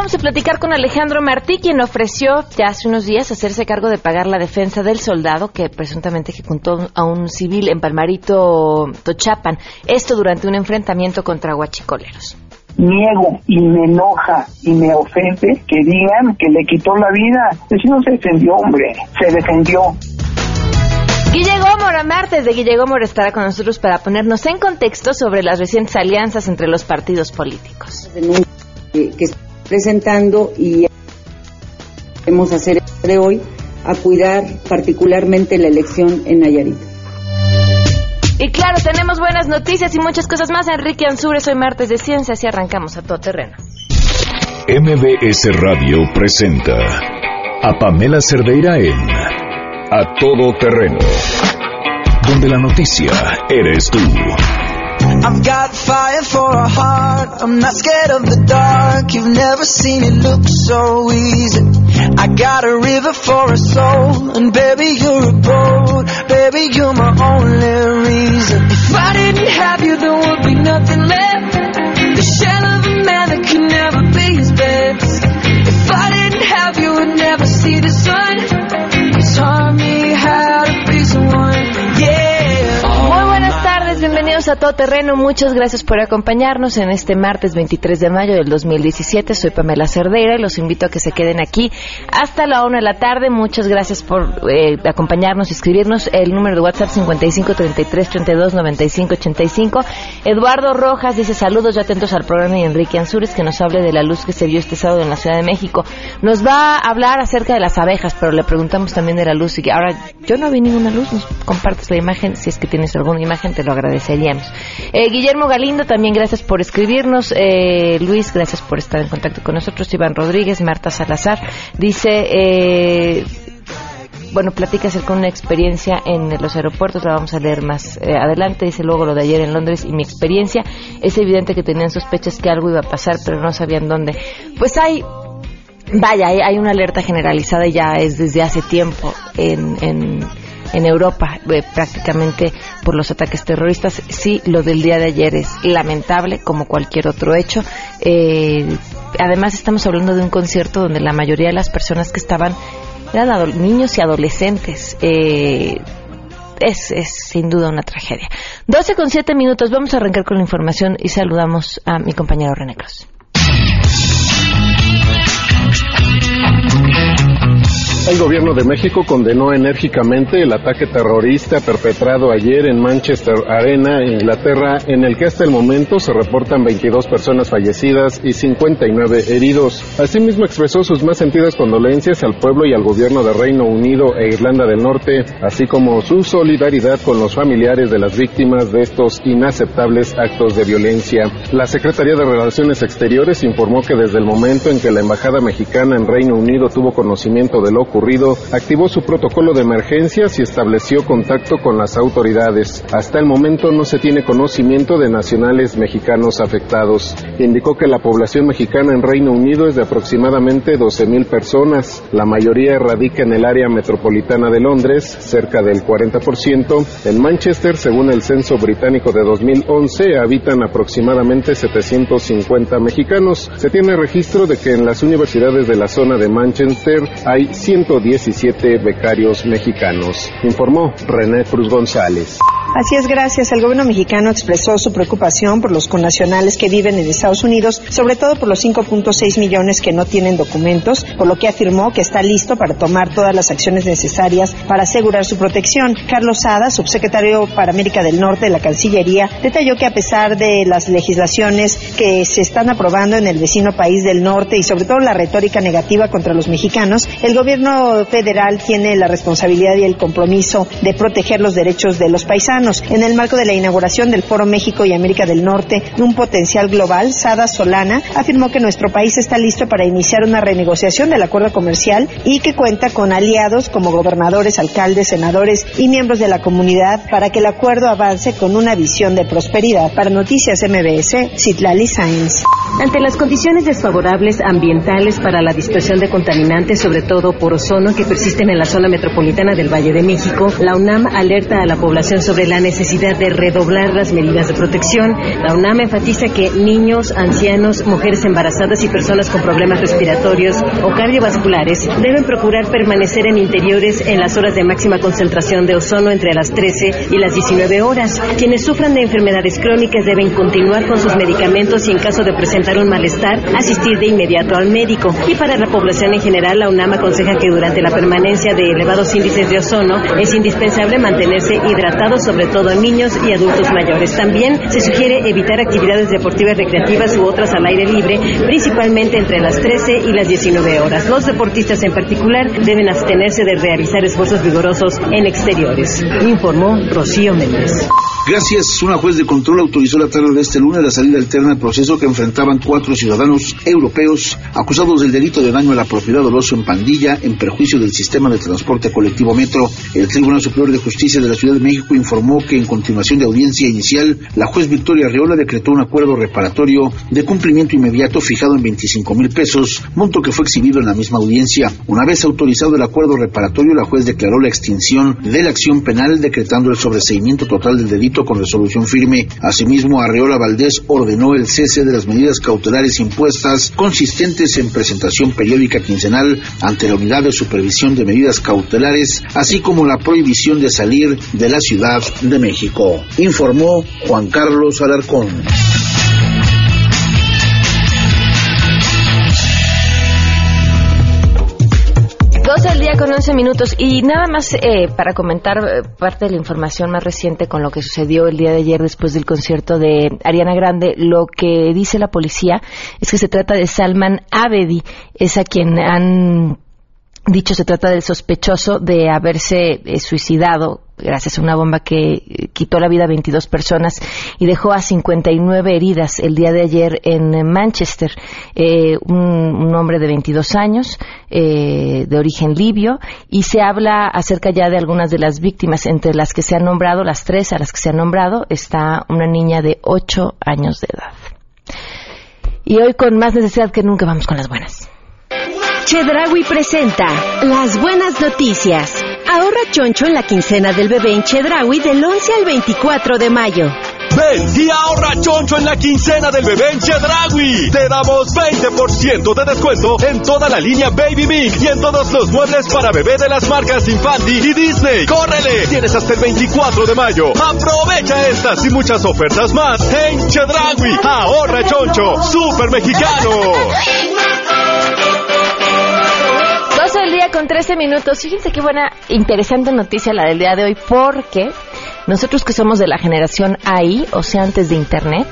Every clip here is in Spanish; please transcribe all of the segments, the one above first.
vamos a platicar con Alejandro Martí, quien ofreció ya hace unos días hacerse cargo de pagar la defensa del soldado que presuntamente ejecutó a un civil en Palmarito, Tochapan. Esto durante un enfrentamiento contra huachicoleros niego y me enoja y me ofende que digan que le quitó la vida. Pues no se defendió, hombre, se defendió. Guille Gómora, martes de Guille Gómora estará con nosotros para ponernos en contexto sobre las recientes alianzas entre los partidos políticos. Que, que presentando y queremos hacer de hoy a cuidar particularmente la elección en Nayarit. Y claro, tenemos buenas noticias y muchas cosas más. Enrique Ansures, hoy martes de ciencias y arrancamos a todo terreno. MBS Radio presenta a Pamela Cerdeira en A Todo Terreno, donde la noticia eres tú. I've got fire for a heart. I'm not scared of the dark. You've never seen it look so easy. I got a river for a soul. And baby, you're a boat. Baby, you're my only reason. If I didn't have you, there would be Terreno. Muchas gracias por acompañarnos en este martes 23 de mayo del 2017. Soy Pamela Cerdeira y los invito a que se queden aquí hasta la una de la tarde. Muchas gracias por eh, acompañarnos y escribirnos. El número de WhatsApp 55 33 32 95 85. Eduardo Rojas dice saludos ya atentos al programa y Enrique Ansures que nos hable de la luz que se vio este sábado en la Ciudad de México. Nos va a hablar acerca de las abejas, pero le preguntamos también de la luz. Y ahora yo no vi ninguna luz. Nos compartes la imagen. Si es que tienes alguna imagen, te lo agradeceríamos. Eh, Guillermo Galindo, también gracias por escribirnos. Eh, Luis, gracias por estar en contacto con nosotros. Iván Rodríguez, Marta Salazar, dice... Eh, bueno, platica acerca de una experiencia en los aeropuertos, la vamos a leer más adelante, dice luego lo de ayer en Londres y mi experiencia, es evidente que tenían sospechas que algo iba a pasar, pero no sabían dónde. Pues hay, vaya, hay, una alerta generalizada ya es desde hace tiempo en, en en Europa eh, prácticamente por los ataques terroristas. Sí, lo del día de ayer es lamentable como cualquier otro hecho. Eh, además estamos hablando de un concierto donde la mayoría de las personas que estaban eran niños y adolescentes. Eh, es, es, sin duda una tragedia. 12 con 7 minutos, vamos a arrancar con la información y saludamos a mi compañero René Cruz. El gobierno de México condenó enérgicamente el ataque terrorista perpetrado ayer en Manchester Arena, Inglaterra, en el que hasta el momento se reportan 22 personas fallecidas y 59 heridos. Asimismo expresó sus más sentidas condolencias al pueblo y al gobierno de Reino Unido e Irlanda del Norte, así como su solidaridad con los familiares de las víctimas de estos inaceptables actos de violencia. La Secretaría de Relaciones Exteriores informó que desde el momento en que la Embajada Mexicana en Reino Unido tuvo conocimiento de lo ocurrido, activó su protocolo de emergencias y estableció contacto con las autoridades. Hasta el momento no se tiene conocimiento de nacionales mexicanos afectados. Indicó que la población mexicana en Reino Unido es de aproximadamente 12.000 personas. La mayoría radica en el área metropolitana de Londres, cerca del 40%. En Manchester, según el censo británico de 2011, habitan aproximadamente 750 mexicanos. Se tiene registro de que en las universidades de la zona de Manchester hay 100 117 becarios mexicanos, informó René Cruz González. Así es, gracias. El gobierno mexicano expresó su preocupación por los connacionales que viven en Estados Unidos, sobre todo por los 5.6 millones que no tienen documentos, por lo que afirmó que está listo para tomar todas las acciones necesarias para asegurar su protección. Carlos Sada, subsecretario para América del Norte de la Cancillería, detalló que a pesar de las legislaciones que se están aprobando en el vecino país del norte y sobre todo la retórica negativa contra los mexicanos, el gobierno federal tiene la responsabilidad y el compromiso de proteger los derechos de los paisanos en el marco de la inauguración del Foro México y América del Norte un potencial global, Sada Solana afirmó que nuestro país está listo para iniciar una renegociación del acuerdo comercial y que cuenta con aliados como gobernadores, alcaldes, senadores y miembros de la comunidad para que el acuerdo avance con una visión de prosperidad. Para Noticias MBS, Citlali Sáenz. Ante las condiciones desfavorables ambientales para la dispersión de contaminantes, sobre todo por ozono, que persisten en la zona metropolitana del Valle de México, la UNAM alerta a la población sobre la necesidad de redoblar las medidas de protección. La UNAM enfatiza que niños, ancianos, mujeres embarazadas y personas con problemas respiratorios o cardiovasculares deben procurar permanecer en interiores en las horas de máxima concentración de ozono entre las 13 y las 19 horas. Quienes sufran de enfermedades crónicas deben continuar con sus medicamentos y en caso de presentar un malestar, asistir de inmediato al médico. Y para la población en general, la UNAM aconseja que durante la permanencia de elevados índices de ozono es indispensable mantenerse hidratado, sobre todo en niños y adultos mayores. También se sugiere evitar actividades deportivas recreativas u otras al aire libre, principalmente entre las 13 y las 19 horas. Los deportistas en particular deben abstenerse de realizar esfuerzos vigorosos en exteriores, informó Rocío Méndez. Gracias. Una juez de control autorizó la tarde de este lunes la salida alterna al proceso que enfrentaban cuatro ciudadanos europeos acusados del delito de daño a la propiedad doloso en pandilla en perjuicio del sistema de transporte colectivo Metro. El Tribunal Superior de Justicia de la Ciudad de México informó que en continuación de audiencia inicial, la juez Victoria Arreola decretó un acuerdo reparatorio de cumplimiento inmediato fijado en 25 mil pesos, monto que fue exhibido en la misma audiencia. Una vez autorizado el acuerdo reparatorio, la juez declaró la extinción de la acción penal decretando el sobreseimiento total del delito con resolución firme. Asimismo, Arreola Valdés ordenó el cese de las medidas cautelares impuestas consistentes en presentación periódica quincenal ante la Unidad de Supervisión de Medidas Cautelares, así como la prohibición de salir de la Ciudad de México, informó Juan Carlos Alarcón. Con 11 minutos. Y nada más eh, para comentar eh, parte de la información más reciente con lo que sucedió el día de ayer después del concierto de Ariana Grande, lo que dice la policía es que se trata de Salman Abedi, es a quien han dicho se trata del sospechoso de haberse eh, suicidado gracias a una bomba que eh, quitó la vida a 22 personas y dejó a 59 heridas el día de ayer en Manchester. Eh, un, hombre de 22 años, eh, de origen libio, y se habla acerca ya de algunas de las víctimas, entre las que se han nombrado, las tres a las que se han nombrado, está una niña de 8 años de edad. Y hoy con más necesidad que nunca vamos con las buenas. Chedraui presenta las buenas noticias. Ahorra choncho en la quincena del bebé en Chedraui del 11 al 24 de mayo. Ven y ahorra choncho en la quincena del bebé en. Te damos 20% de descuento en toda la línea Baby Big y en todos los muebles para bebé de las marcas Infanti y Disney. ¡Córrele! Tienes hasta el 24 de mayo. Aprovecha estas y muchas ofertas más en Chedraui. Ahorra choncho, super mexicano. 12 del día con 13 minutos. Fíjense qué buena, interesante noticia la del día de hoy, porque nosotros que somos de la generación AI, o sea, antes de Internet,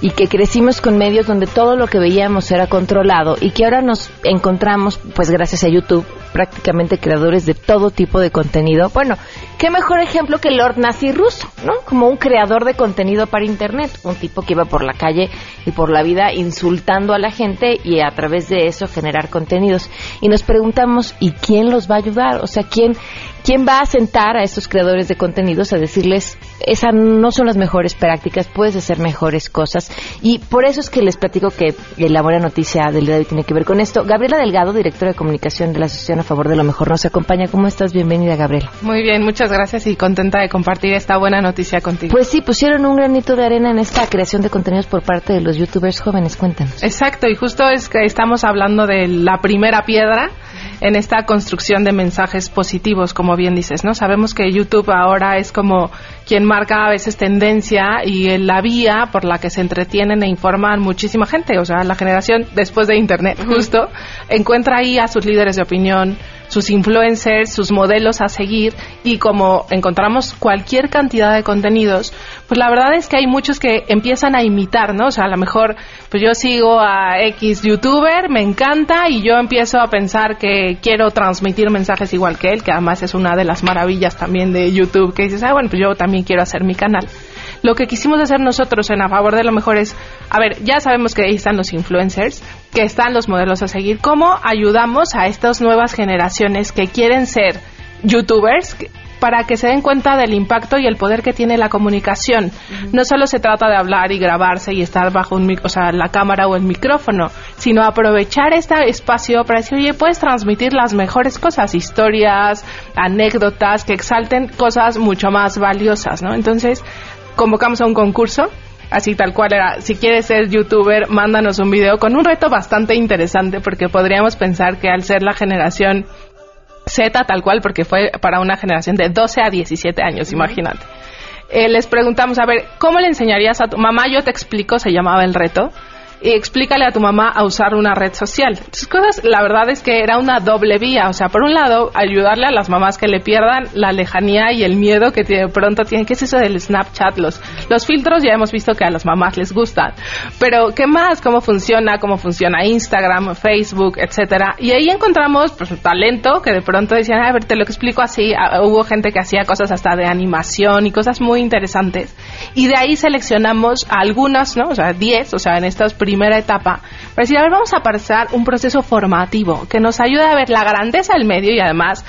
y que crecimos con medios donde todo lo que veíamos era controlado y que ahora nos encontramos, pues gracias a YouTube, prácticamente creadores de todo tipo de contenido. Bueno, qué mejor ejemplo que Lord Nazi ruso, ¿no? Como un creador de contenido para Internet, un tipo que iba por la calle y por la vida insultando a la gente y a través de eso generar contenidos. Y nos preguntamos, ¿y quién los va a ayudar? O sea, ¿quién, ¿Quién va a sentar a estos creadores de contenidos a decirles, esas no son las mejores prácticas, puedes hacer mejores cosas? Y por eso es que les platico que la buena noticia del día de hoy tiene que ver con esto. Gabriela Delgado, directora de comunicación de la Asociación a Favor de lo Mejor, nos acompaña. ¿Cómo estás? Bienvenida, Gabriela. Muy bien, muchas gracias y contenta de compartir esta buena noticia contigo. Pues sí, pusieron un granito de arena en esta creación de contenidos por parte de los youtubers jóvenes. Cuéntanos. Exacto, y justo es que estamos hablando de la primera piedra en esta construcción de mensajes positivos, como bien dices, ¿no? Sabemos que YouTube ahora es como quien marca a veces tendencia y la vía por la que se entretienen e informan muchísima gente, o sea, la generación después de Internet, justo, encuentra ahí a sus líderes de opinión, sus influencers, sus modelos a seguir y como encontramos cualquier cantidad de contenidos, pues la verdad es que hay muchos que empiezan a imitar, ¿no? O sea, a lo mejor pues yo sigo a X youtuber, me encanta y yo empiezo a pensar que quiero transmitir mensajes igual que él, que además es una de las maravillas también de YouTube, que dices, ah, bueno, pues yo también quiero hacer mi canal. Lo que quisimos hacer nosotros en A Favor de lo Mejor es, a ver, ya sabemos que ahí están los influencers, que están los modelos a seguir. ¿Cómo ayudamos a estas nuevas generaciones que quieren ser youtubers para que se den cuenta del impacto y el poder que tiene la comunicación. No solo se trata de hablar y grabarse y estar bajo un, o sea, la cámara o el micrófono, sino aprovechar este espacio para decir, oye, puedes transmitir las mejores cosas, historias, anécdotas que exalten cosas mucho más valiosas, ¿no? Entonces, convocamos a un concurso así tal cual era, si quieres ser youtuber, mándanos un video con un reto bastante interesante porque podríamos pensar que al ser la generación Z tal cual, porque fue para una generación de 12 a 17 años, imagínate. Eh, les preguntamos, a ver, ¿cómo le enseñarías a tu mamá? Yo te explico, se llamaba el reto y explícale a tu mamá a usar una red social. Entonces, cosas, la verdad es que era una doble vía. O sea, por un lado, ayudarle a las mamás que le pierdan la lejanía y el miedo que de pronto tienen. ¿Qué es eso del Snapchat? Los, los filtros ya hemos visto que a las mamás les gustan. Pero, ¿qué más? ¿Cómo funciona? ¿Cómo funciona Instagram, Facebook, etcétera? Y ahí encontramos, pues, talento que de pronto decían, a ver, te lo explico así. Ah, hubo gente que hacía cosas hasta de animación y cosas muy interesantes. Y de ahí seleccionamos algunas, ¿no? O sea, 10, o sea, en estas primera etapa, para decir, a ver, vamos a pasar un proceso formativo que nos ayude a ver la grandeza del medio y además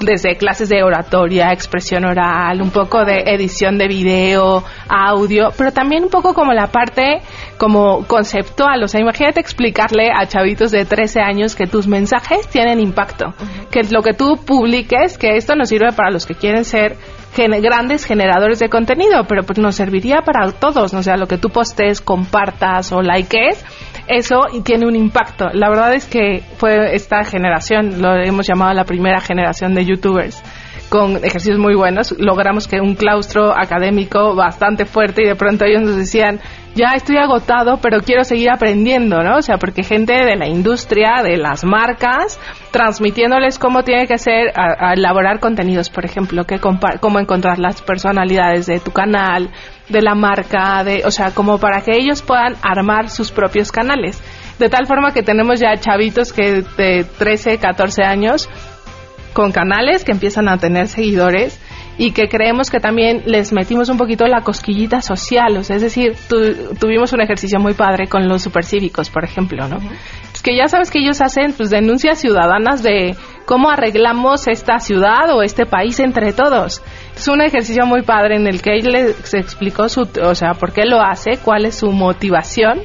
desde clases de oratoria, expresión oral, un poco de edición de video, audio, pero también un poco como la parte como conceptual, o sea, imagínate explicarle a chavitos de 13 años que tus mensajes tienen impacto, que lo que tú publiques, que esto nos sirve para los que quieren ser grandes generadores de contenido, pero pues nos serviría para todos, ¿no? o sea, lo que tú postes, compartas o likees, eso tiene un impacto. La verdad es que fue esta generación, lo hemos llamado la primera generación de youtubers, con ejercicios muy buenos, logramos que un claustro académico bastante fuerte y de pronto ellos nos decían, ya estoy agotado, pero quiero seguir aprendiendo, ¿no? O sea, porque gente de la industria, de las marcas, transmitiéndoles cómo tiene que ser elaborar contenidos, por ejemplo, que cómo encontrar las personalidades de tu canal, de la marca, de, o sea, como para que ellos puedan armar sus propios canales. De tal forma que tenemos ya chavitos que de 13, 14 años con canales que empiezan a tener seguidores y que creemos que también les metimos un poquito la cosquillita social, o sea, es decir, tuvimos un ejercicio muy padre con los supercívicos, por ejemplo, ¿no? Es que ya sabes que ellos hacen pues denuncias ciudadanas de cómo arreglamos esta ciudad o este país entre todos. Es un ejercicio muy padre en el que él les explicó su, o sea, por qué lo hace, cuál es su motivación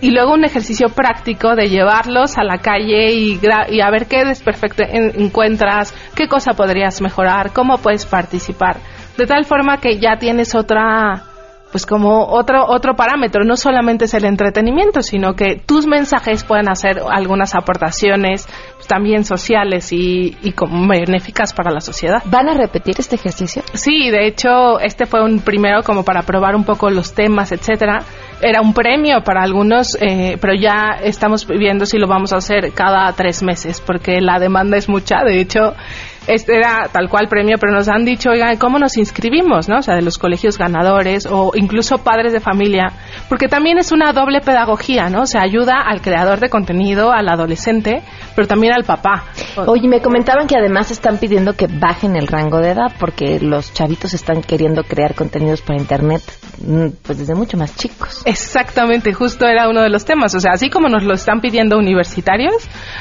y luego un ejercicio práctico de llevarlos a la calle y, y a ver qué desperfecto encuentras, qué cosa podrías mejorar, cómo puedes participar. De tal forma que ya tienes otra, pues como otro, otro parámetro, no solamente es el entretenimiento, sino que tus mensajes pueden hacer algunas aportaciones pues, también sociales y, y como benéficas para la sociedad. ¿Van a repetir este ejercicio? Sí, de hecho, este fue un primero como para probar un poco los temas, etcétera era un premio para algunos, eh, pero ya estamos viendo si lo vamos a hacer cada tres meses, porque la demanda es mucha. De hecho, este era tal cual premio, pero nos han dicho, oigan, ¿cómo nos inscribimos? ¿no? O sea, de los colegios ganadores o incluso padres de familia, porque también es una doble pedagogía, ¿no? O sea, ayuda al creador de contenido, al adolescente, pero también al papá. Oye, me comentaban que además están pidiendo que bajen el rango de edad porque los chavitos están queriendo crear contenidos para internet mm, pues desde mucho más chicos. Exactamente, justo era uno de los temas. O sea, así como nos lo están pidiendo universitarios,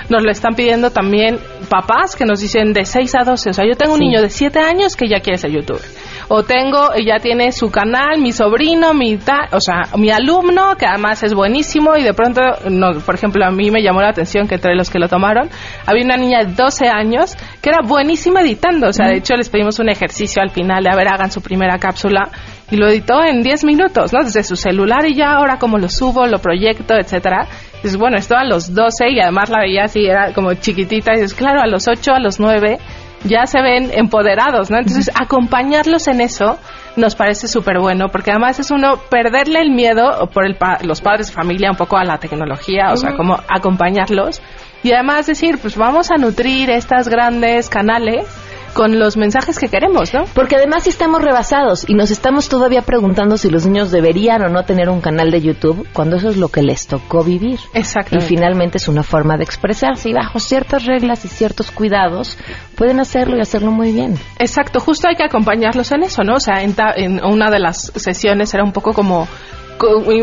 nos lo están pidiendo también papás que nos dicen de 6 a 12. O sea, yo tengo un niño de 7 años que ya quiere ser youtuber. O tengo, ya tiene su canal, mi sobrino, mi o sea, mi alumno, que además es buenísimo y de pronto, no, por ejemplo, a mí me llamó la atención que entre los que lo tomaron, había una niña de 12 años que era buenísima editando. O sea, de hecho les pedimos un ejercicio al final de, a ver, hagan su primera cápsula y lo editó en 10 minutos, ¿no? Desde su celular y ya ahora como lo subo, lo proyecto, etcétera. Dices, bueno, esto a los 12 y además la veía así, era como chiquitita. Y dices, claro, a los 8, a los 9 ya se ven empoderados, ¿no? Entonces, acompañarlos en eso nos parece súper bueno, porque además es uno perderle el miedo por el los padres de familia un poco a la tecnología, o sea, como acompañarlos. Y además decir, pues vamos a nutrir estas grandes canales con los mensajes que queremos, ¿no? Porque además si estamos rebasados y nos estamos todavía preguntando si los niños deberían o no tener un canal de YouTube, cuando eso es lo que les tocó vivir. Exacto. Y finalmente es una forma de expresarse y bajo ciertas reglas y ciertos cuidados pueden hacerlo y hacerlo muy bien. Exacto, justo hay que acompañarlos en eso, ¿no? O sea, en, en una de las sesiones era un poco como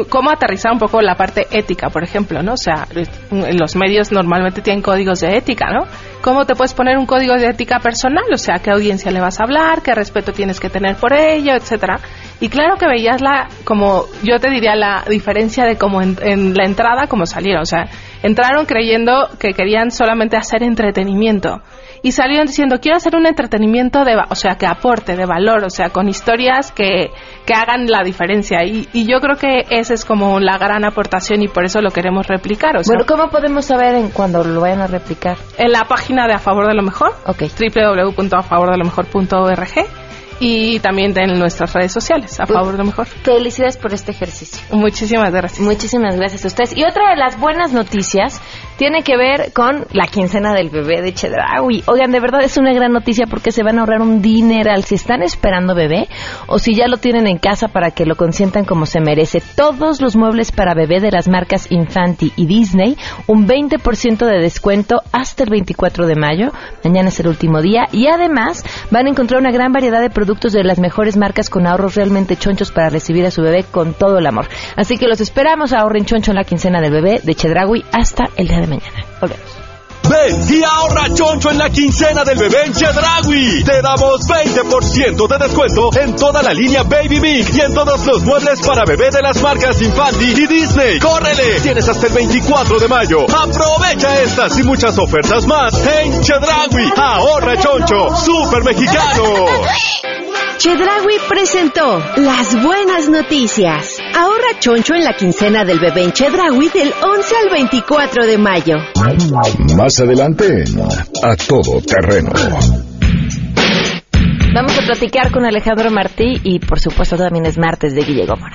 cómo aterrizar un poco la parte ética, por ejemplo, ¿no? O sea, los medios normalmente tienen códigos de ética, ¿no? Cómo te puedes poner un código de ética personal, o sea, qué audiencia le vas a hablar, qué respeto tienes que tener por ello, etcétera. Y claro que veías la, como yo te diría, la diferencia de cómo en, la entrada, como salieron. O sea, entraron creyendo que querían solamente hacer entretenimiento. Y salieron diciendo quiero hacer un entretenimiento de o sea que aporte de valor o sea con historias que, que hagan la diferencia. Y, y yo creo que esa es como la gran aportación y por eso lo queremos replicar o sea, bueno cómo podemos saber en cuando lo vayan a replicar en la página de a favor de lo mejor okay. www.afavordelomejor.org y también en nuestras redes sociales, a favor de lo mejor. Felicidades por este ejercicio. Muchísimas gracias. Muchísimas gracias a ustedes. Y otra de las buenas noticias tiene que ver con la quincena del bebé de Chedraui. Oigan, de verdad es una gran noticia porque se van a ahorrar un dineral si están esperando bebé o si ya lo tienen en casa para que lo consientan como se merece. Todos los muebles para bebé de las marcas Infanti y Disney, un 20% de descuento hasta el 24 de mayo. Mañana es el último día. Y además van a encontrar una gran variedad de productos de las mejores marcas con ahorros realmente chonchos para recibir a su bebé con todo el amor. Así que los esperamos. Ahorren choncho en la quincena del bebé de Chedraui hasta el día de mañana. Volvemos. Ven y ahorra choncho en la quincena del bebé en Chedragui. Te damos 20% de descuento en toda la línea Baby Big y en todos los muebles para bebé de las marcas Infanti y Disney. ¡Córrele! Tienes hasta el 24 de mayo. Aprovecha estas y muchas ofertas más en Chedragui. Ahorra choncho, super mexicano. Chedragui presentó las buenas noticias. Ahorra choncho en la quincena del bebé en Chedragui del 11 al 24 de mayo. Más adelante, a todo terreno. Vamos a platicar con Alejandro Martí y por supuesto también es martes de Guille Gómora.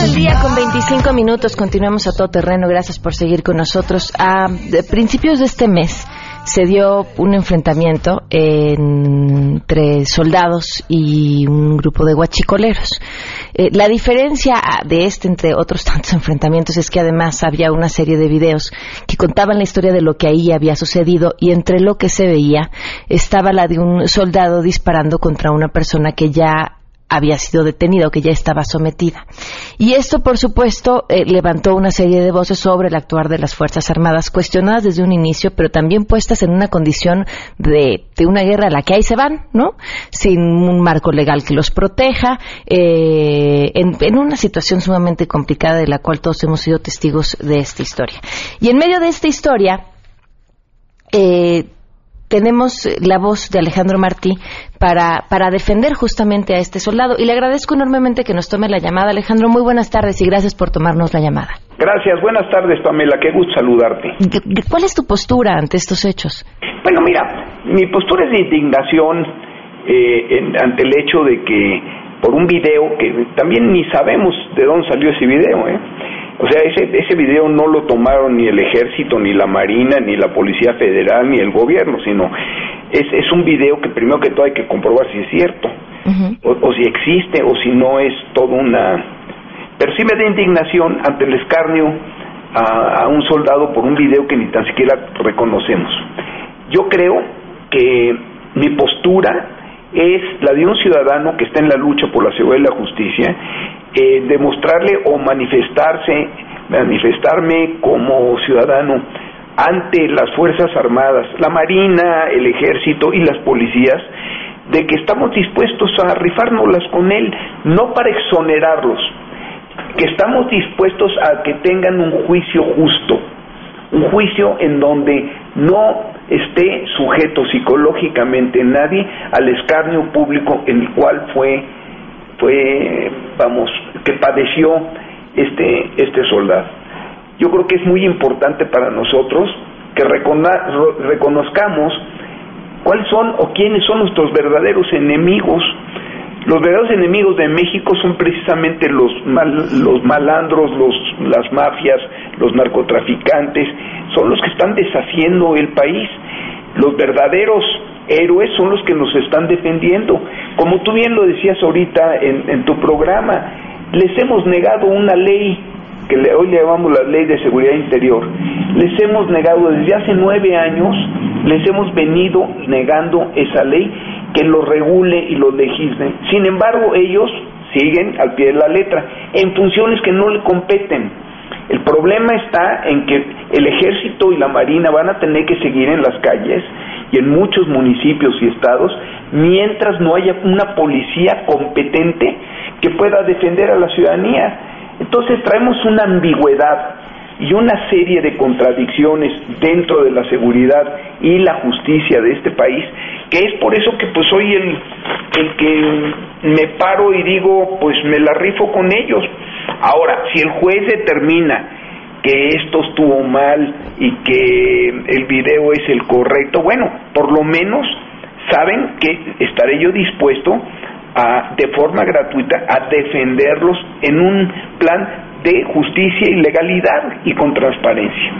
Del día con 25 minutos. Continuamos a todo terreno. Gracias por seguir con nosotros. A principios de este mes se dio un enfrentamiento entre soldados y un grupo de guachicoleros. Eh, la diferencia de este entre otros tantos enfrentamientos es que además había una serie de videos que contaban la historia de lo que ahí había sucedido y entre lo que se veía estaba la de un soldado disparando contra una persona que ya había sido detenida o que ya estaba sometida. Y esto, por supuesto, eh, levantó una serie de voces sobre el actuar de las Fuerzas Armadas, cuestionadas desde un inicio, pero también puestas en una condición de, de una guerra a la que ahí se van, ¿no? Sin un marco legal que los proteja, eh, en, en una situación sumamente complicada de la cual todos hemos sido testigos de esta historia. Y en medio de esta historia, eh, tenemos la voz de Alejandro Martí para, para defender justamente a este soldado. Y le agradezco enormemente que nos tome la llamada. Alejandro, muy buenas tardes y gracias por tomarnos la llamada. Gracias, buenas tardes Pamela, qué gusto saludarte. ¿Cuál es tu postura ante estos hechos? Bueno, mira, mi postura es de indignación eh, en, ante el hecho de que por un video que también ni sabemos de dónde salió ese video, ¿eh? O sea, ese, ese video no lo tomaron ni el ejército, ni la marina, ni la policía federal, ni el gobierno, sino es, es un video que primero que todo hay que comprobar si es cierto, uh -huh. o, o, si existe, o si no es toda una... Pero sí me da indignación ante el escarnio a, a un soldado por un video que ni tan siquiera reconocemos. Yo creo que mi postura es la de un ciudadano que está en la lucha por la seguridad y la justicia, eh, demostrarle o manifestarse, manifestarme como ciudadano ante las Fuerzas Armadas, la Marina, el Ejército y las policías, de que estamos dispuestos a rifárnoslas con él, no para exonerarlos, que estamos dispuestos a que tengan un juicio justo, un juicio en donde no esté sujeto psicológicamente nadie al escarnio público en el cual fue fue vamos que padeció este este soldado. Yo creo que es muy importante para nosotros que reconozcamos cuáles son o quiénes son nuestros verdaderos enemigos Los verdaderos enemigos de México son precisamente los, los malandros, los, las mafias, los narcotraficantes, son los que están deshaciendo el país. Los verdaderos héroes son los que nos están defendiendo. Como tú bien lo decías ahorita en, en tu programa, les hemos negado una ley que hoy le llamamos la ley de seguridad interior, les hemos negado desde hace nueve años, les hemos venido negando esa ley que lo regule y lo legisle. Sin embargo, ellos siguen al pie de la letra en funciones que no le competen. El problema está en que el ejército y la marina van a tener que seguir en las calles y en muchos municipios y estados mientras no haya una policía competente que pueda defender a la ciudadanía. Entonces traemos una ambigüedad y una serie de contradicciones dentro de la seguridad y la justicia de este país, que es por eso que pues soy el, el que me paro y digo, pues me la rifo con ellos. Ahora, si el juez determina que esto estuvo mal y que el video es el correcto, bueno, por lo menos saben que estaré yo dispuesto a, de forma gratuita a defenderlos en un plan de justicia y legalidad y con transparencia.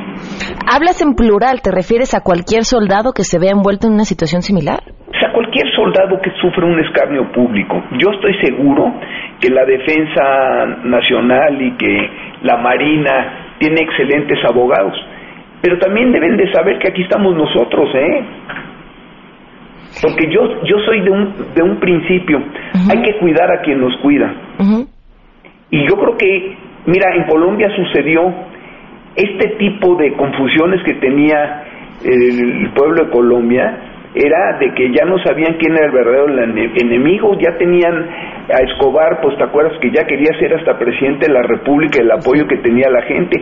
Hablas en plural, ¿te refieres a cualquier soldado que se vea envuelto en una situación similar? O sea, cualquier soldado que sufre un escarnio público. Yo estoy seguro que la defensa nacional y que la Marina tiene excelentes abogados, pero también deben de saber que aquí estamos nosotros, ¿eh? Porque yo, yo soy de un, de un principio, hay que cuidar a quien nos cuida. Y yo creo que, mira, en Colombia sucedió este tipo de confusiones que tenía el pueblo de Colombia, era de que ya no sabían quién era el verdadero enemigo, ya tenían a Escobar, pues te acuerdas que ya quería ser hasta presidente de la República, el apoyo que tenía la gente.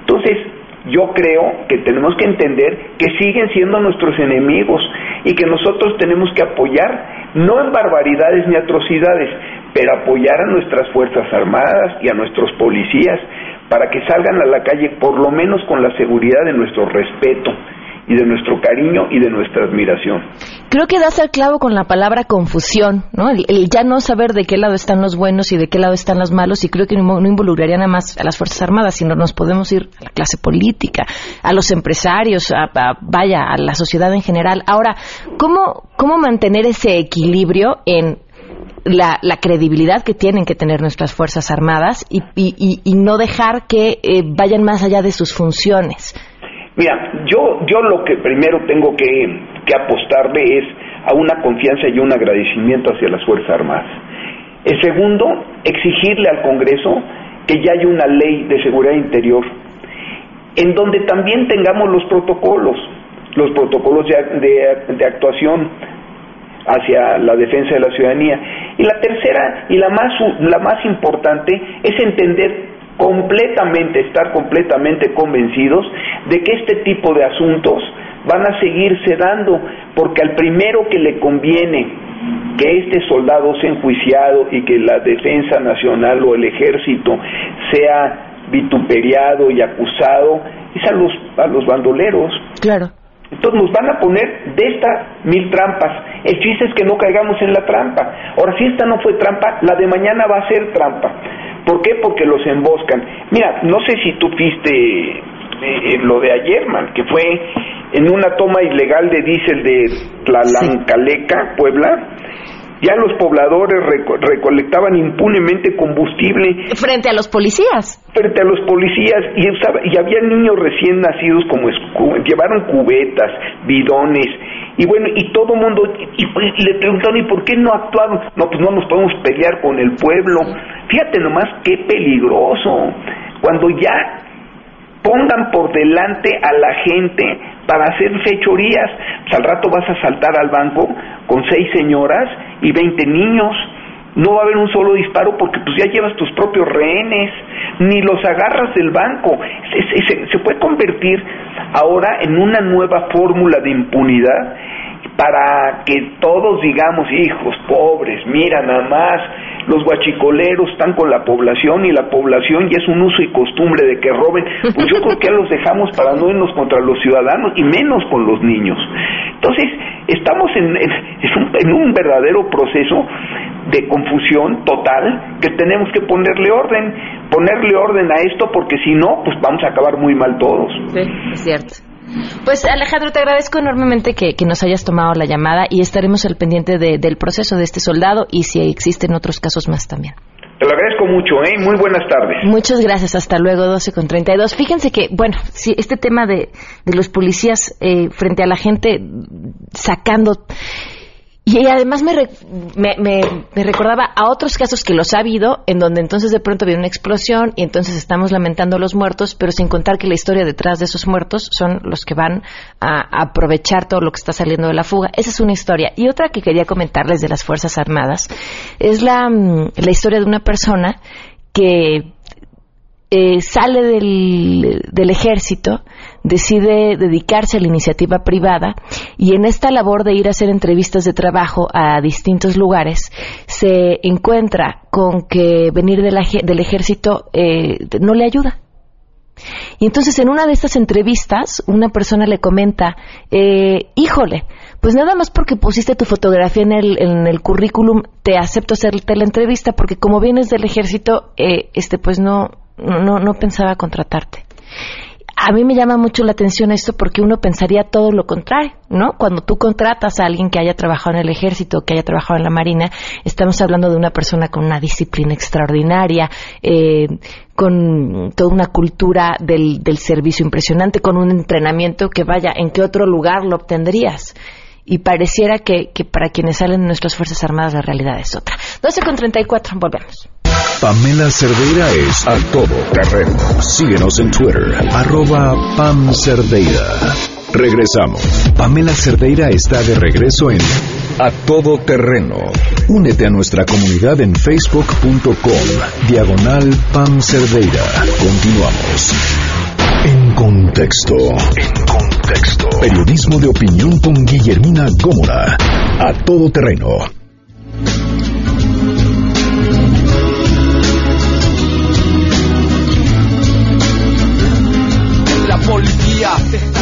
Entonces, yo creo que tenemos que entender que siguen siendo nuestros enemigos y que nosotros tenemos que apoyar, no en barbaridades ni atrocidades, pero apoyar a nuestras Fuerzas Armadas y a nuestros policías para que salgan a la calle por lo menos con la seguridad de nuestro respeto y de nuestro cariño y de nuestra admiración. Creo que das al clavo con la palabra confusión, ¿no? El, ya no saber de qué lado están los buenos y de qué lado están los malos, y creo que no, involucraría nada más a las Fuerzas Armadas, sino nos podemos ir a la clase política, a los empresarios, a, vaya, a la sociedad en general. Ahora, ¿cómo, cómo mantener ese equilibrio en la, credibilidad que tienen que tener nuestras Fuerzas Armadas y, y, no dejar que eh, vayan más allá de sus funciones? Mira, yo, yo lo que primero tengo que, que apostarle es a una confianza y un agradecimiento hacia las Fuerzas Armadas. El segundo, exigirle al Congreso que ya haya una ley de seguridad interior en donde también tengamos los protocolos, los protocolos de, de, actuación hacia la defensa de la ciudadanía. Y la tercera y la más, la más importante es entender completamente, estar completamente convencidos de que este tipo de asuntos van a seguirse dando, porque al primero que le conviene que este soldado sea enjuiciado y que la defensa nacional o el ejército sea vituperiado y acusado es a los, a los bandoleros. Claro. Entonces nos van a poner de estas mil trampas. El chiste es que no caigamos en la trampa. Ahora, si esta no fue trampa, la de mañana va a ser trampa. ¿Por qué? Porque los emboscan. Mira, no sé si tú viste eh, eh, lo de ayer, man, que fue en una toma ilegal de diésel de Tlalancaleca, Puebla, ya los pobladores recolectaban impunemente combustible. Frente a los policías. Frente a los policías. Y, y había niños recién nacidos como llevaron cubetas, bidones. Y bueno, y todo el mundo, y, le preguntaron, ¿y por qué no actuaron? No, pues no nos podemos pelear con el pueblo. Fíjate nomás qué peligroso. Cuando ya pongan por delante a la gente para hacer fechorías. Pues al rato vas a saltar al banco con seis señoras y veinte niños. No va a haber un solo disparo porque pues ya llevas tus propios rehenes, ni los agarras del banco. Se, se puede convertir ahora en una nueva fórmula de impunidad para que todos digamos, hijos pobres, mira nada más, los guachicoleros están con la población y la población ya es un uso y costumbre de que roben, pues yo creo que los dejamos para no irnos contra los ciudadanos y menos con los niños. Entonces, estamos en, en un verdadero proceso de confusión total que tenemos que ponerle orden, ponerle orden a esto porque si no, pues vamos a acabar muy mal todos. Sí, es cierto. Pues Alejandro, te agradezco enormemente que, nos hayas tomado la llamada y estaremos al pendiente del proceso de este soldado y si existen otros casos más también. Te lo agradezco mucho, ¿eh? Muy buenas tardes. Muchas gracias, hasta luego, 12 con 32. Fíjense que, bueno, si este tema de, de los policías eh, frente a la gente sacando y además me, me, recordaba a otros casos que los ha habido, en donde entonces de pronto viene una explosión y entonces estamos lamentando a los muertos, pero sin contar que la historia detrás de esos muertos son los que van a, aprovechar todo lo que está saliendo de la fuga. Esa es una historia. Y otra que quería comentarles de las Fuerzas Armadas es la, mm, la historia de una persona que eh, sale del, ejército, decide dedicarse a la iniciativa privada y en esta labor de ir a hacer entrevistas de trabajo a distintos lugares se encuentra con que venir del ejército eh, no le ayuda. Y entonces en una de estas entrevistas una persona le comenta, eh, híjole, pues nada más porque pusiste tu fotografía en el, en el currículum te acepto hacerte la entrevista porque como vienes del ejército, eh, este pues no, no, no pensaba contratarte a mí me llama mucho la atención esto porque uno pensaría todo lo contrario, ¿no? Cuando tú contratas a alguien que haya trabajado en el ejército, que haya trabajado en la marina, estamos hablando de una persona con una disciplina extraordinaria, eh, con toda una cultura del, del servicio impresionante, con un entrenamiento que vaya, ¿en qué otro lugar lo obtendrías? y pareciera que, que, para quienes salen de nuestras Fuerzas Armadas la realidad es otra. 12 con 34, volvemos. Pamela Cerdeira es a todo terreno. Síguenos en Twitter, arroba Pam Cerdeira. Regresamos. Pamela Cerdeira está de regreso en A Todo Terreno. Únete a nuestra comunidad en facebook.com, diagonal Pam Cerdeira. Continuamos. En contexto. En contexto. Periodismo de opinión con Guillermina Gómora. A todo terreno.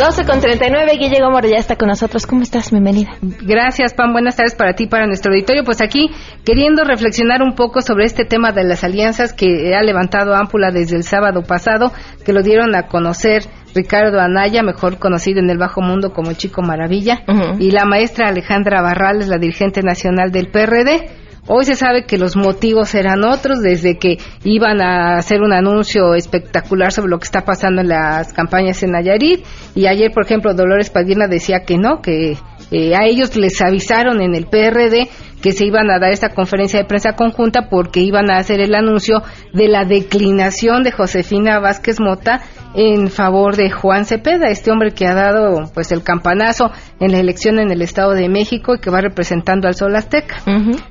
12 con 39, Guille Gómez ya está con nosotros. ¿Cómo estás? Bienvenida. Gracias, Pam. Buenas tardes para ti, para nuestro auditorio. Pues aquí, queriendo reflexionar un poco sobre este tema de las alianzas que ha levantado Ámpula desde el sábado pasado, que lo dieron a conocer Ricardo Anaya, mejor conocido en el bajo mundo como Chico Maravilla, y la maestra Alejandra Barrales, la dirigente nacional del PRD. Hoy se sabe que los motivos eran otros, desde que iban a hacer un anuncio espectacular sobre lo que está pasando en las campañas en Nayarit, y ayer, por ejemplo, Dolores Padilla decía que no, que eh, a ellos les avisaron en el PRD que se iban a dar esta conferencia de prensa conjunta porque iban a hacer el anuncio de la declinación de Josefina Vázquez Mota en favor de Juan Cepeda, este hombre que ha dado pues el campanazo en la elección en el Estado de México y que va representando al Sol Azteca.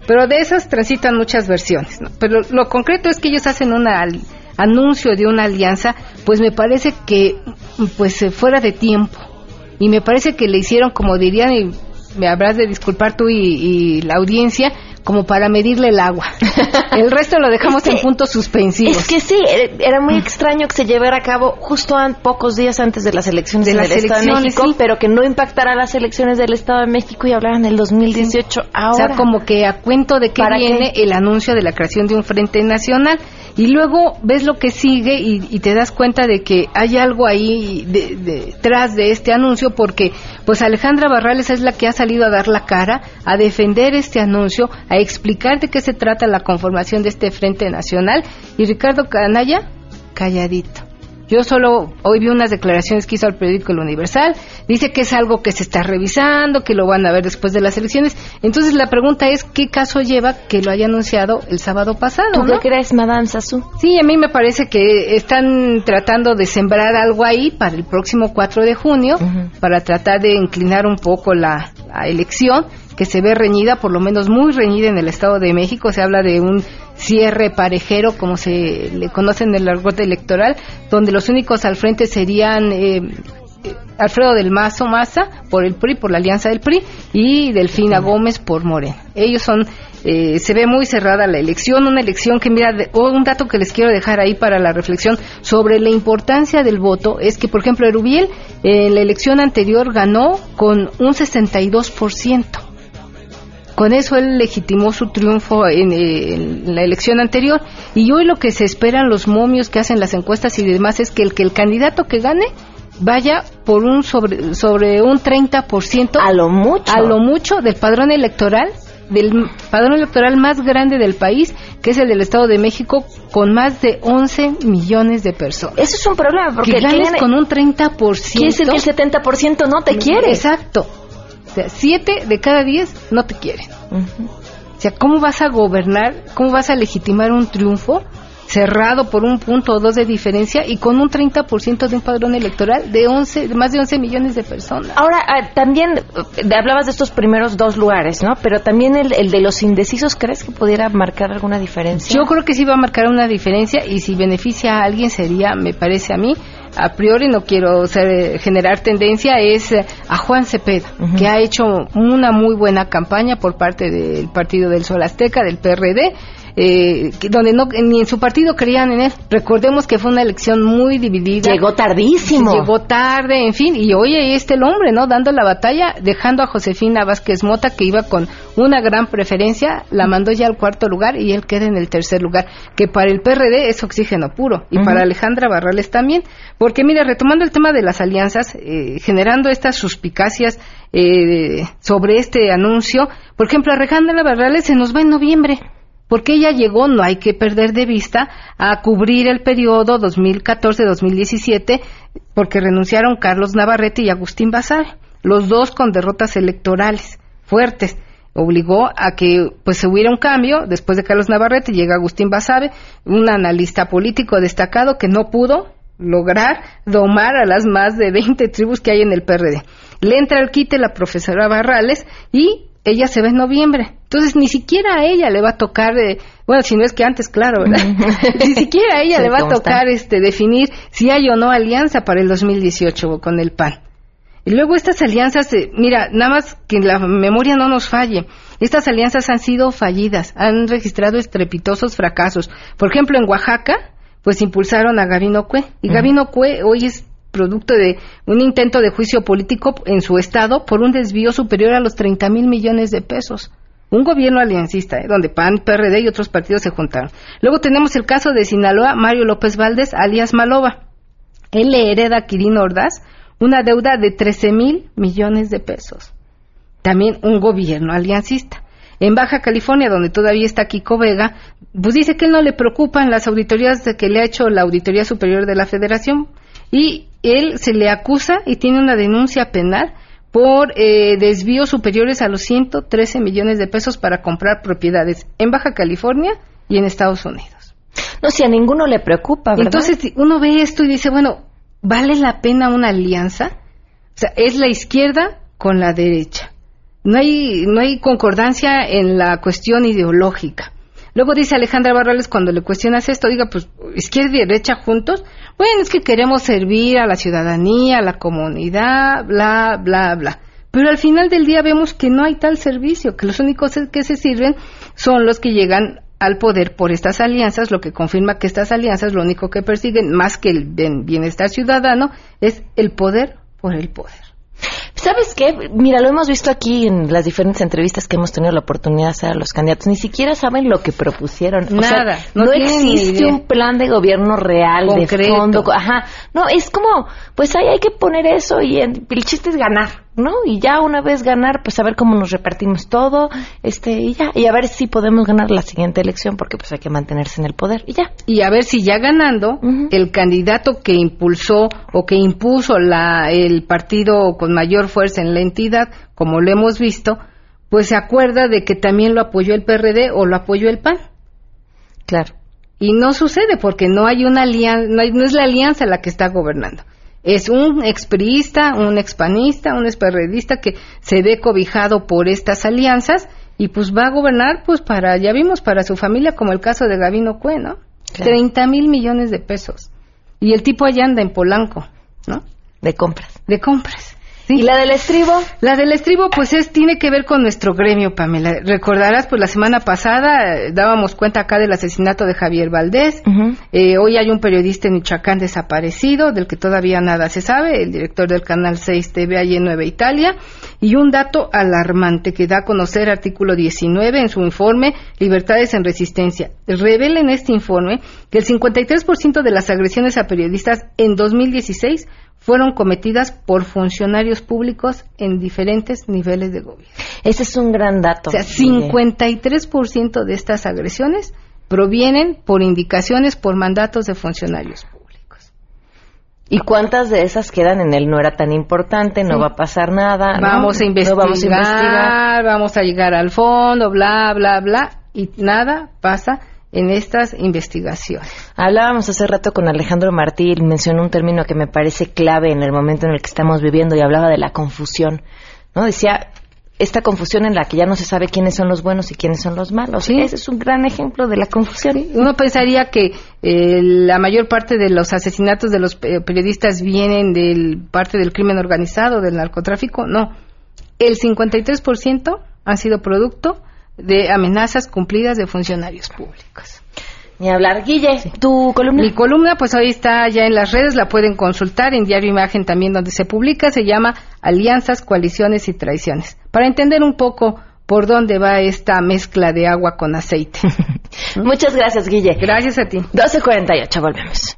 Pero de esas transitan muchas versiones, Pero lo concreto es que ellos hacen un anuncio de una alianza, pues me parece que pues fuera de tiempo. Y me parece que le hicieron como dirían y me habrás de disculpar tú y la audiencia, como para medirle el agua. El resto lo dejamos en puntos suspensivos. Es que sí, era muy extraño que se llevara a cabo justo pocos días antes de las elecciones del Estado de México, pero que no impactara las elecciones del Estado de México y hablaran del 2018 ahora. O sea, como que a cuento de que viene el anuncio de la creación de un Frente Nacional y luego ves lo que sigue y, te das cuenta de que hay algo ahí detrás de, este anuncio porque pues Alejandra Barrales es la que ha salido a dar la cara, a defender este anuncio, a explicar de qué se trata la conformación de este Frente Nacional y Ricardo Canalla calladito. Yo solo hoy vi unas declaraciones que hizo al periódico El Universal. Dice que es algo que se está revisando, que lo van a ver después de las elecciones. Entonces la pregunta es qué caso lleva que lo haya anunciado el sábado pasado. ¿Tú qué crees, Madame Sassou? Sí, a mí me parece que están tratando de sembrar algo ahí para el próximo 4 de junio, para tratar de inclinar un poco la elección que se ve reñida, por lo menos muy reñida en el Estado de México. Se habla de un cierre parejero, como se le conoce en el argot electoral, donde los únicos al frente serían eh, Alfredo del Mazo Maza por el PRI, por la alianza del PRI, y Delfina Gómez por Morena. Ellos son, eh, se ve muy cerrada la elección, una elección que, mira, un dato que les quiero dejar ahí para la reflexión sobre la importancia del voto es que, por ejemplo, Erubiel en la elección anterior ganó con un 62%. Con eso él legitimó su triunfo en, eh, en, la elección anterior. Y hoy lo que se esperan los momios que hacen las encuestas y demás es que el, que el candidato que gane vaya por un sobre, sobre un 30%. A lo mucho. A lo mucho del padrón electoral del padrón electoral más grande del país, que es el del Estado de México, con más de 11 millones de personas. Eso es un problema, porque que con un 30%. Quiere decir que el 70% no te quiere. Exacto. O sea, 7 de cada 10 no te quieren. O sea, ¿cómo vas a gobernar? ¿Cómo vas a legitimar un triunfo cerrado por un punto o dos de diferencia y con un 30% de un padrón electoral de 11, de más de 11 millones de personas. Ahora, ah, también eh, hablabas de estos primeros dos lugares, ¿no? Pero también el, el, de los indecisos, ¿crees que pudiera marcar alguna diferencia? Yo creo que sí va a marcar una diferencia y si beneficia a alguien sería, me parece a mí, a priori no quiero ser, generar tendencia, es eh, a Juan Cepeda, que ha hecho una muy buena campaña por parte del Partido del Sol Azteca, del PRD, eh, donde no, ni en su partido creían en él. Recordemos que fue una elección muy dividida. Llegó tardísimo. Llegó tarde, en fin, y hoy ahí está el hombre, ¿no? Dando la batalla, dejando a Josefina Vázquez Mota, que iba con una gran preferencia, la mandó ya al cuarto lugar y él queda en el tercer lugar, que para el PRD es oxígeno puro, y para Alejandra Barrales también, porque mira, retomando el tema de las alianzas, eh, generando estas suspicacias eh, sobre este anuncio, por ejemplo, Alejandra Barrales se nos va en noviembre porque ella llegó, no hay que perder de vista, a cubrir el periodo 2014-2017, porque renunciaron Carlos Navarrete y Agustín Basar, los dos con derrotas electorales fuertes. Obligó a que pues se hubiera un cambio, después de Carlos Navarrete llega Agustín Basabe, un analista político destacado que no pudo lograr domar a las más de 20 tribus que hay en el PRD. Le entra al quite la profesora Barrales y ella se ve en noviembre. Entonces, ni siquiera a ella le va a tocar, eh, bueno, si no es que antes, claro, ¿verdad? ni siquiera a ella le va a tocar este, definir si hay o no alianza para el 2018 con el PAN. Y luego estas alianzas, eh, mira, nada más que la memoria no nos falle, estas alianzas han sido fallidas, han registrado estrepitosos fracasos. Por ejemplo, en Oaxaca, pues impulsaron a Gabino Cue, y Gabino Cue hoy es producto de un intento de juicio político en su estado por un desvío superior a los 30 mil millones de pesos. Un gobierno aliancista, ¿eh? donde PAN, PRD y otros partidos se juntaron. Luego tenemos el caso de Sinaloa, Mario López Valdés, alias Maloba. Él le hereda a Quirino Ordaz una deuda de 13 mil millones de pesos. También un gobierno aliancista. En Baja California, donde todavía está Kiko Vega, pues dice que no le preocupan las auditorías de que le ha hecho la Auditoría Superior de la Federación y él se le acusa y tiene una denuncia penal por eh, desvíos superiores a los 113 millones de pesos para comprar propiedades en Baja California y en Estados Unidos. No, si a ninguno le preocupa, ¿verdad? Entonces uno ve esto y dice, bueno, ¿vale la pena una alianza? O sea, es la izquierda con la derecha. No hay, no hay concordancia en la cuestión ideológica. Luego dice Alejandra Barrales cuando le cuestionas esto, diga, pues izquierda y derecha juntos. Bueno, es que queremos servir a la ciudadanía, a la comunidad, bla, bla, bla. Pero al final del día vemos que no hay tal servicio, que los únicos que se sirven son los que llegan al poder por estas alianzas, lo que confirma que estas alianzas lo único que persiguen, más que el bienestar ciudadano, es el poder por el poder. ¿Sabes qué? Mira, lo hemos visto aquí en las diferentes entrevistas que hemos tenido la oportunidad de hacer a los candidatos. Ni siquiera saben lo que propusieron. Nada. no, existe un plan de gobierno real, de fondo. Ajá. No, es como, pues ahí hay que poner eso y el chiste es ganar. ¿No? Y ya una vez ganar, pues a ver cómo nos repartimos todo, este, y ya, y a ver si podemos ganar la siguiente elección, porque pues hay que mantenerse en el poder, y ya. Y a ver si ya ganando, el candidato que impulsó o que impuso la, el partido con mayor fuerza en la entidad, como lo hemos visto, pues se acuerda de que también lo apoyó el PRD o lo apoyó el PAN. Claro. Y no sucede porque no hay una alianza, no, no es la alianza la que está gobernando es un expriista, un expanista, un esperredista que se ve cobijado por estas alianzas y pues va a gobernar pues para, ya vimos, para su familia como el caso de Gavino Cue, ¿no? 30 mil millones de pesos. Y el tipo allá anda en Polanco, ¿no? De compras. De compras. ¿Y la del estribo? La del estribo, pues es, tiene que ver con nuestro gremio, Pamela. Recordarás, pues la semana pasada eh, dábamos cuenta acá del asesinato de Javier Valdés. Eh, hoy hay un periodista en Michoacán desaparecido, del que todavía nada se sabe, el director del Canal 6 TV allí en Nueva Italia. Y un dato alarmante que da a conocer artículo 19 en su informe Libertades en Resistencia. Revela en este informe que el 53% de las agresiones a periodistas en 2016 fueron cometidas por funcionarios públicos en diferentes niveles de gobierno. Ese es un gran dato. O sea, 53% de estas agresiones provienen por indicaciones, por mandatos de funcionarios públicos. ¿Y cuántas de esas quedan en el no era tan importante, no va a pasar nada? Vamos, a investigar, vamos a investigar, vamos a llegar al fondo, bla, bla, bla, y nada pasa en estas investigaciones. Hablábamos hace rato con Alejandro Martí y mencionó un término que me parece clave en el momento en el que estamos viviendo y hablaba de la confusión. ¿no? Decía, esta confusión en la que ya no se sabe quiénes son los buenos y quiénes son los malos. Sí. Ese es un gran ejemplo de la confusión. Uno pensaría que eh, la mayor parte de los asesinatos de los periodistas vienen de parte del crimen organizado, del narcotráfico. No. El 53% han sido producto de amenazas cumplidas de funcionarios públicos. Ni hablar, Guille, tu columna. Mi columna, pues hoy está ya en las redes, la pueden consultar en Diario Imagen también donde se publica, se llama Alianzas, Coaliciones y Traiciones. Para entender un poco por dónde va esta mezcla de agua con aceite. Muchas gracias, Guille. Gracias a ti. 12.48, volvemos.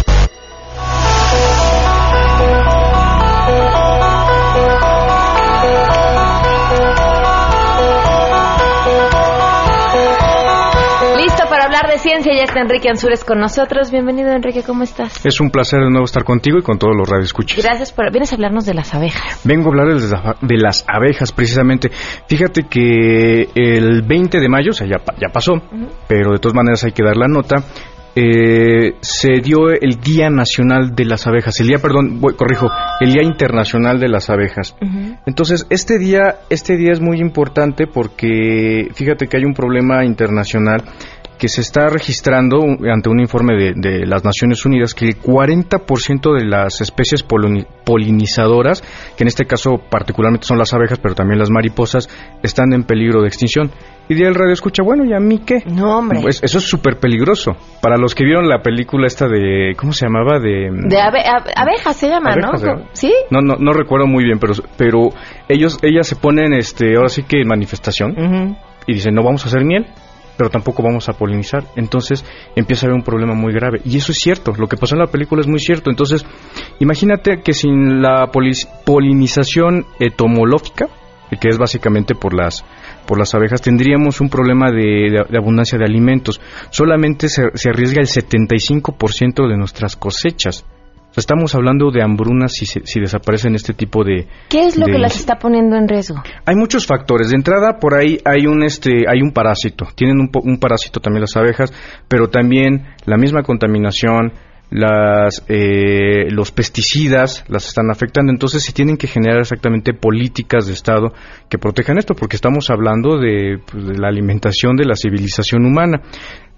De ciencia. Ya está Enrique Ansures con nosotros. Bienvenido, Enrique. ¿Cómo estás? Es un placer de nuevo estar contigo y con todos los radioescuchas. Gracias por... Vienes a hablarnos de las abejas. Vengo a hablar de las abejas, precisamente. Fíjate que el 20 de mayo, o sea, ya, ya pasó, pero de todas maneras hay que dar la nota. Eh, se dio el Día Nacional de las Abejas, el día, perdón, voy, corrijo, el Día Internacional de las Abejas. Entonces, este día, este día es muy importante porque fíjate que hay un problema internacional que se está registrando ante un informe de, las Naciones Unidas que el 40% de las especies polinizadoras, que en este caso particularmente son las abejas, pero también las mariposas, están en peligro de extinción. Y de el radio escucha, bueno, ¿y a mí qué? No, hombre. Pues eso es súper peligroso. Para los que vieron la película esta de, ¿cómo se llamaba? De, de abejas se llama, ¿no? ¿Sí? No, no, no recuerdo muy bien, pero, pero ellos, ellas se ponen, este, ahora sí que en manifestación y dicen, no vamos a hacer miel pero tampoco vamos a polinizar. Entonces empieza a haber un problema muy grave. Y eso es cierto, lo que pasó en la película es muy cierto. Entonces, imagínate que sin la polinización etomológica, que es básicamente por las por las abejas, tendríamos un problema de, abundancia de alimentos. Solamente se, se arriesga el 75% de nuestras cosechas. Estamos hablando de hambrunas si, si desaparecen este tipo de... ¿Qué es lo que las está poniendo en riesgo? Hay muchos factores. De entrada, por ahí hay un, este, hay un parásito. Tienen un, un parásito también las abejas, pero también la misma contaminación, las, eh, los pesticidas las están afectando. Entonces, se tienen que generar exactamente políticas de Estado que protejan esto, porque estamos hablando de, pues, de la alimentación de la civilización humana.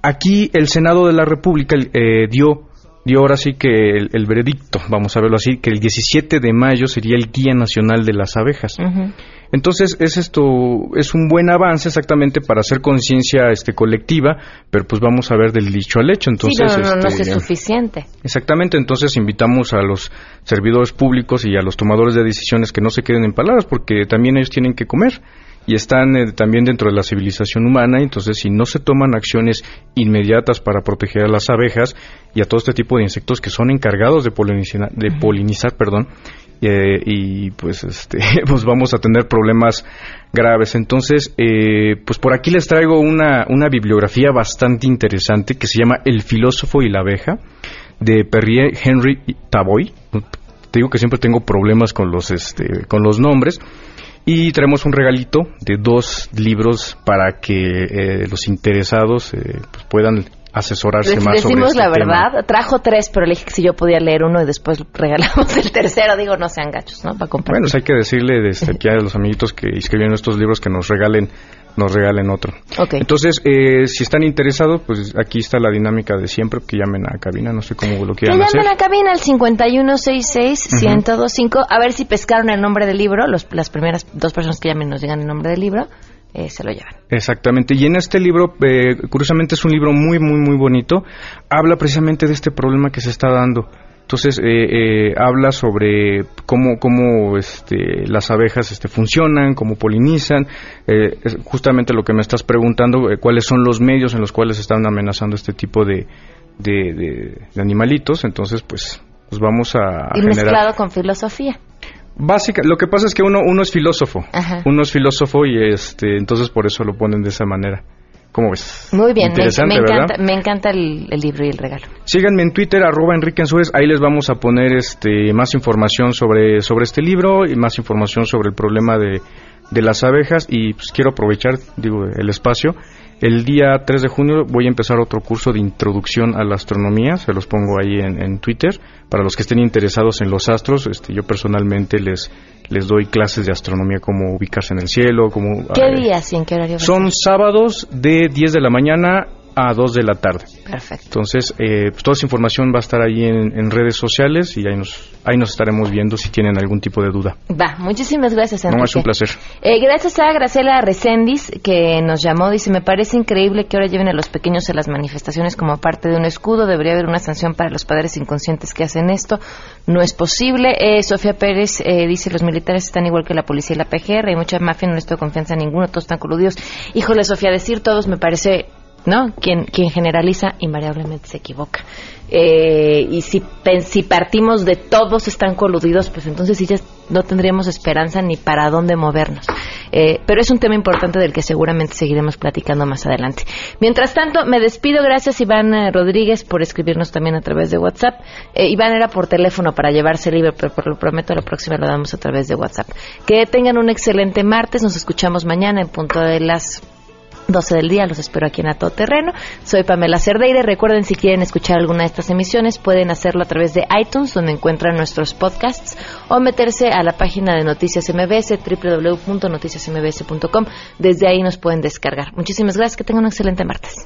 Aquí el Senado de la República eh, dio dio ahora sí que el, veredicto, vamos a verlo así, que el 17 de mayo sería el Día Nacional de las Abejas. Entonces, es esto, es un buen avance exactamente para hacer conciencia este, colectiva, pero pues vamos a ver del dicho al hecho. Entonces, sí, no, no, este, es suficiente. Exactamente, entonces invitamos a los servidores públicos y a los tomadores de decisiones que no se queden en palabras, porque también ellos tienen que comer y están eh, también dentro de la civilización humana, entonces si no se toman acciones inmediatas para proteger a las abejas y a todo este tipo de insectos que son encargados de polinizar, de polinizar perdón, eh, y pues este pues vamos a tener problemas graves. Entonces, eh, pues por aquí les traigo una, una bibliografía bastante interesante que se llama El filósofo y la abeja de Perrier Henry Tavoy. Te digo que siempre tengo problemas con los este con los nombres Y traemos un regalito de dos libros para que eh, los interesados eh, pues puedan asesorarse más sobre Decimos este la tema. verdad, trajo tres, pero le dije que si yo podía leer uno y después regalamos el tercero. Digo, no sean gachos, ¿no? Para comprar. Bueno, pues hay que decirle desde aquí a los amiguitos que inscribieron estos libros que nos regalen nos regalen otro. Ok. Entonces, eh, si están interesados, pues aquí está la dinámica de siempre, que llamen a cabina, no sé cómo lo Que quieran hacer. llamen a cabina al 5166-1025 a ver si pescaron el nombre del libro. Los, las primeras dos personas que llamen nos digan el nombre del libro, eh, se lo llevan. Exactamente. Y en este libro, eh, curiosamente es un libro muy, muy, muy bonito. Habla precisamente de este problema que se está dando. Entonces, eh, eh, habla sobre cómo, cómo este, las abejas este, funcionan, cómo polinizan. Eh, es justamente lo que me estás preguntando, eh, cuáles son los medios en los cuales están amenazando este tipo de, de, de- de animalitos. Entonces, pues, pues vamos a, a y generar... mezclado con filosofía. Básica, lo que pasa es que uno, uno es filósofo. Ajá. Uno es filósofo y este, entonces por eso lo ponen de esa manera. ¿Cómo ves? Muy bien, me, Interesante, me ¿verdad? encanta, me encanta el, el libro y el regalo. Síganme en Twitter, arroba Enrique Ansúrez, ahí les vamos a poner este, más información sobre, sobre este libro y más información sobre el problema de, de las abejas y pues quiero aprovechar, digo, el espacio. El día 3 de junio voy a empezar otro curso de introducción a la astronomía, se los pongo ahí en, en Twitter. Para los que estén interesados en los astros, este, yo personalmente les, les doy clases de astronomía, cómo ubicarse en el cielo, cómo... ¿Qué días y en qué horario? Son sábados de 10 de la mañana a 2 de la tarde. Perfecto. Entonces, eh, pues, toda esa información va a estar ahí en, en redes sociales y ahí nos, ahí nos estaremos viendo si tienen algún tipo de duda. Va, muchísimas gracias, Enrique. No, es un placer. Eh, gracias a Graciela Recendis, que nos llamó. Dice, me parece increíble que ahora lleven a los pequeños a las manifestaciones como parte de un escudo. Debería haber una sanción para los padres inconscientes que hacen esto. No es posible. Eh, Sofía Pérez eh, dice, los militares están igual que la policía y la PGR. Hay mucha mafia, no les tengo confianza en ninguno. Todos están coludidos. Híjole, Sofía, decir todos me parece... ¿No? Quien, quien generaliza invariablemente se equivoca. Eh, y si, si partimos de todos están coludidos, pues entonces sí ya no tendríamos esperanza ni para dónde movernos. Eh, pero es un tema importante del que seguramente seguiremos platicando más adelante. Mientras tanto, me despido. Gracias, Iván eh, Rodríguez, por escribirnos también a través de WhatsApp. Eh, Iván era por teléfono para llevarse libre, pero lo prometo, la próxima lo damos a través de WhatsApp. Que tengan un excelente martes. Nos escuchamos mañana en punto de las 12 del día, los espero aquí en A Todo Terreno. Soy Pamela Cerdeira. Recuerden, si quieren escuchar alguna de estas emisiones, pueden hacerlo a través de iTunes, donde encuentran nuestros podcasts, o meterse a la página de Noticias MBS, www.noticiasmbs.com. Desde ahí nos pueden descargar. Muchísimas gracias, que tengan un excelente martes.